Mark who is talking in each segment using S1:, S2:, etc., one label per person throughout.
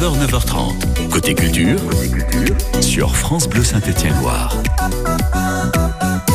S1: 9h, 9h30. Côté culture, sur France Bleu Saint-Étienne-Loire.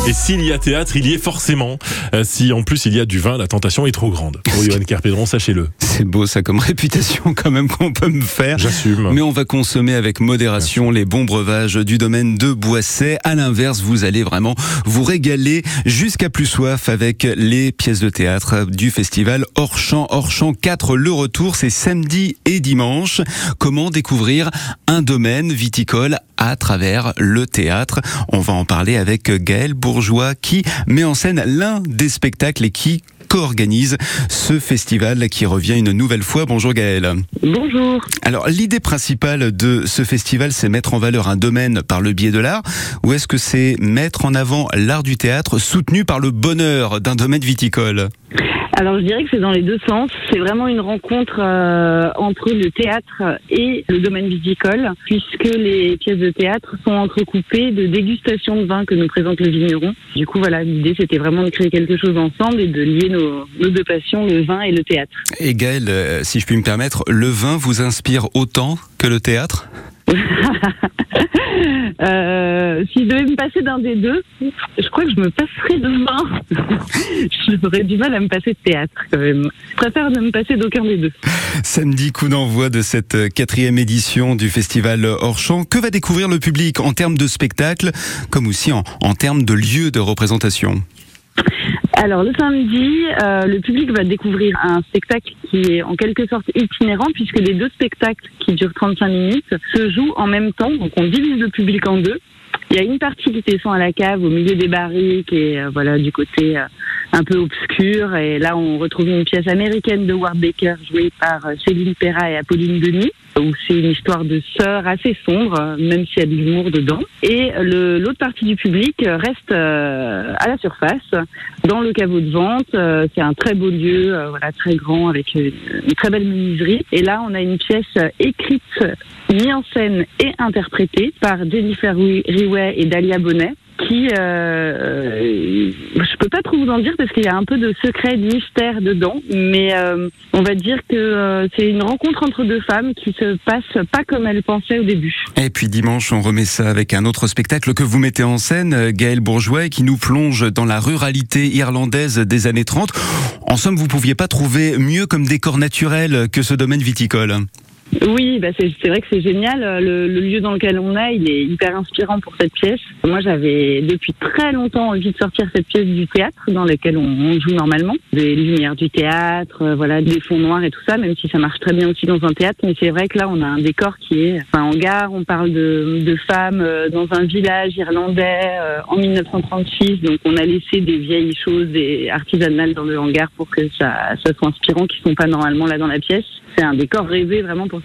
S2: Et s'il y a théâtre, il y est forcément. Euh, si en plus il y a du vin, la tentation est trop grande. Pour Johan Carpédron, sachez-le.
S3: C'est beau ça comme réputation quand même qu'on peut me faire.
S2: J'assume.
S3: Mais on va consommer avec modération les bons breuvages du domaine de Boisset. À l'inverse, vous allez vraiment vous régaler jusqu'à plus soif avec les pièces de théâtre du festival Hors Champ. Hors Champ 4, le retour, c'est samedi et dimanche. Comment découvrir un domaine viticole à travers le théâtre? On va en parler avec Gaël Bourgeois qui met en scène l'un des spectacles et qui co-organise ce festival qui revient une nouvelle fois. Bonjour Gaël.
S4: Bonjour.
S3: Alors l'idée principale de ce festival, c'est mettre en valeur un domaine par le biais de l'art, ou est-ce que c'est mettre en avant l'art du théâtre soutenu par le bonheur d'un domaine viticole?
S4: Alors je dirais que c'est dans les deux sens. C'est vraiment une rencontre euh, entre le théâtre et le domaine viticole, puisque les pièces de théâtre sont entrecoupées de dégustations de vin que nous présentent les vignerons. Du coup, voilà, l'idée c'était vraiment de créer quelque chose ensemble et de lier nos, nos deux passions, le vin et le théâtre.
S3: Et Gaël, euh, si je puis me permettre, le vin vous inspire autant que le théâtre?
S4: Euh, si je devais me passer d'un des deux, je crois que je me passerais de vin. J'aurais du mal à me passer de théâtre quand même. Je préfère ne me passer d'aucun des deux.
S3: Samedi, coup d'envoi de cette quatrième édition du festival Hors Champ. Que va découvrir le public en termes de spectacle, comme aussi en, en termes de lieu de représentation?
S4: Alors le samedi, euh, le public va découvrir un spectacle qui est en quelque sorte itinérant puisque les deux spectacles qui durent 35 minutes se jouent en même temps. Donc on divise le public en deux. Il y a une partie qui descend à la cave au milieu des barriques et euh, voilà du côté euh, un peu obscur. Et là on retrouve une pièce américaine de Ward Baker jouée par euh, Céline Perra et Apolline Denis où c'est une histoire de sœur assez sombre, même s'il y a de l'humour dedans. Et l'autre partie du public reste euh, à la surface, dans le caveau de vente. Euh, C'est un très beau lieu, voilà, très grand, avec une, une très belle menuiserie. Et là, on a une pièce écrite, mise en scène et interprétée par Jennifer Ri- Riway et Dalia Bonnet qui, euh, euh, je peux pas trop vous en dire parce qu'il y a un peu de secret, de mystère dedans, mais euh, on va dire que euh, c'est une rencontre entre deux femmes qui se passe pas comme elles pensaient au début.
S3: Et puis dimanche, on remet ça avec un autre spectacle que vous mettez en scène, Gaël Bourgeois, qui nous plonge dans la ruralité irlandaise des années 30. En somme, vous pouviez pas trouver mieux comme décor naturel que ce domaine viticole.
S4: Oui, bah c'est vrai que c'est génial. Le, le lieu dans lequel on est, il est hyper inspirant pour cette pièce. Moi, j'avais depuis très longtemps envie de sortir cette pièce du théâtre dans lequel on, on joue normalement. Des lumières du théâtre, euh, voilà, des fonds noirs et tout ça, même si ça marche très bien aussi dans un théâtre. Mais c'est vrai que là, on a un décor qui est enfin, en gare. On parle de, de femmes euh, dans un village irlandais euh, en 1936. Donc, on a laissé des vieilles choses des artisanales dans le hangar pour que ça, ça soit inspirant, qui sont pas normalement là dans la pièce. C'est un décor rêvé vraiment pour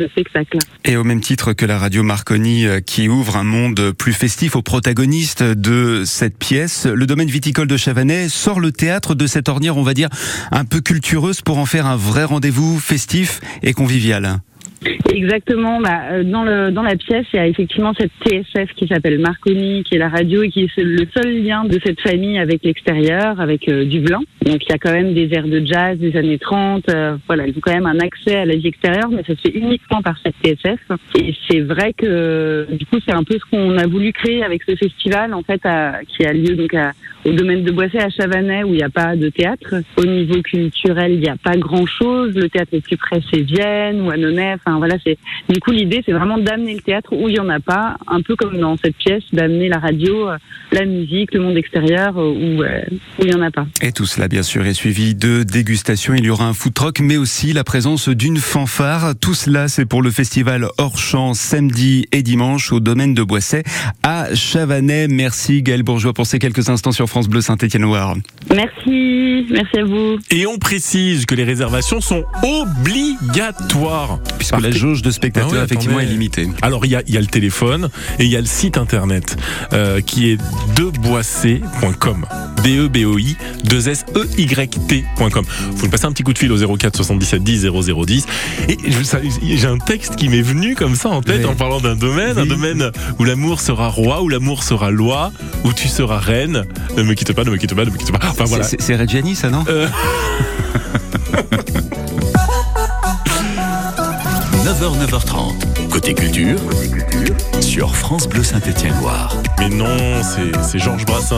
S3: Et au même titre que la radio Marconi euh, qui ouvre un monde plus festif aux protagonistes de cette pièce, le domaine viticole de Chavanais sort le théâtre de cette ornière, on va dire, un peu cultureuse pour en faire un vrai rendez-vous festif et convivial.
S4: Exactement. Bah, euh, dans, le, dans la pièce, il y a effectivement cette TSF qui s'appelle Marconi, qui est la radio et qui est le seul lien de cette famille avec l'extérieur, avec euh, du. Donc il y a quand même des airs de jazz des années 30. euh, voilà, ils ont quand même un accès à la vie extérieure, mais ça se fait uniquement par cette TSF. Et c'est vrai que du coup, c'est un peu ce qu'on a voulu créer avec ce festival, en fait, à- qui a lieu donc à, au domaine de Boisset à Chavanais, où il n'y a pas de théâtre. Au niveau culturel, il n'y a pas grand-chose. Le théâtre le plus près, c'est Vienne ou Annonay. Enfin voilà, c'est du coup l'idée, c'est vraiment d'amener le théâtre où il y en a pas, un peu comme dans cette pièce, d'amener la radio, euh, la musique, le monde extérieur euh, où euh, où il y en a pas.
S3: Et tout cela, bien sûr, est suivi de dégustations. Il y aura un food truck, mais aussi la présence d'une fanfare. Tout cela, c'est pour le festival hors champ samedi et dimanche au domaine de Boisset à Chavanais. Merci Gaël Bourgeois pour ces quelques instants sur France Bleu Saint-Étienne-Loire.
S4: Merci, merci à vous.
S2: Et on précise que les réservations sont obligatoires.
S3: Puisque La jauge de spectateurs,
S2: Ah ouais,
S3: effectivement, est limitée.
S2: Alors il y a, il y a le téléphone et il y a le site internet euh, qui est deboissé.com. D-E-B-O-I 2 S E Y T.com. Vous nous passez un petit coup de fil au 04 77 10 0010 et j'ai un texte qui m'est venu comme ça en tête
S3: Oui.
S2: en parlant d'un domaine, un domaine où l'amour sera roi, où l'amour sera loi, où tu seras reine. Ne me quitte pas, ne me quitte pas, ne me quitte pas. Enfin voilà.
S3: C'est- C'est Reggiani, ça, non?
S2: Euh,
S1: 9h, 9h30. Côté culture, sur France Bleu Saint-Étienne-Loire.
S2: Mais non, c'est Georges Brassens.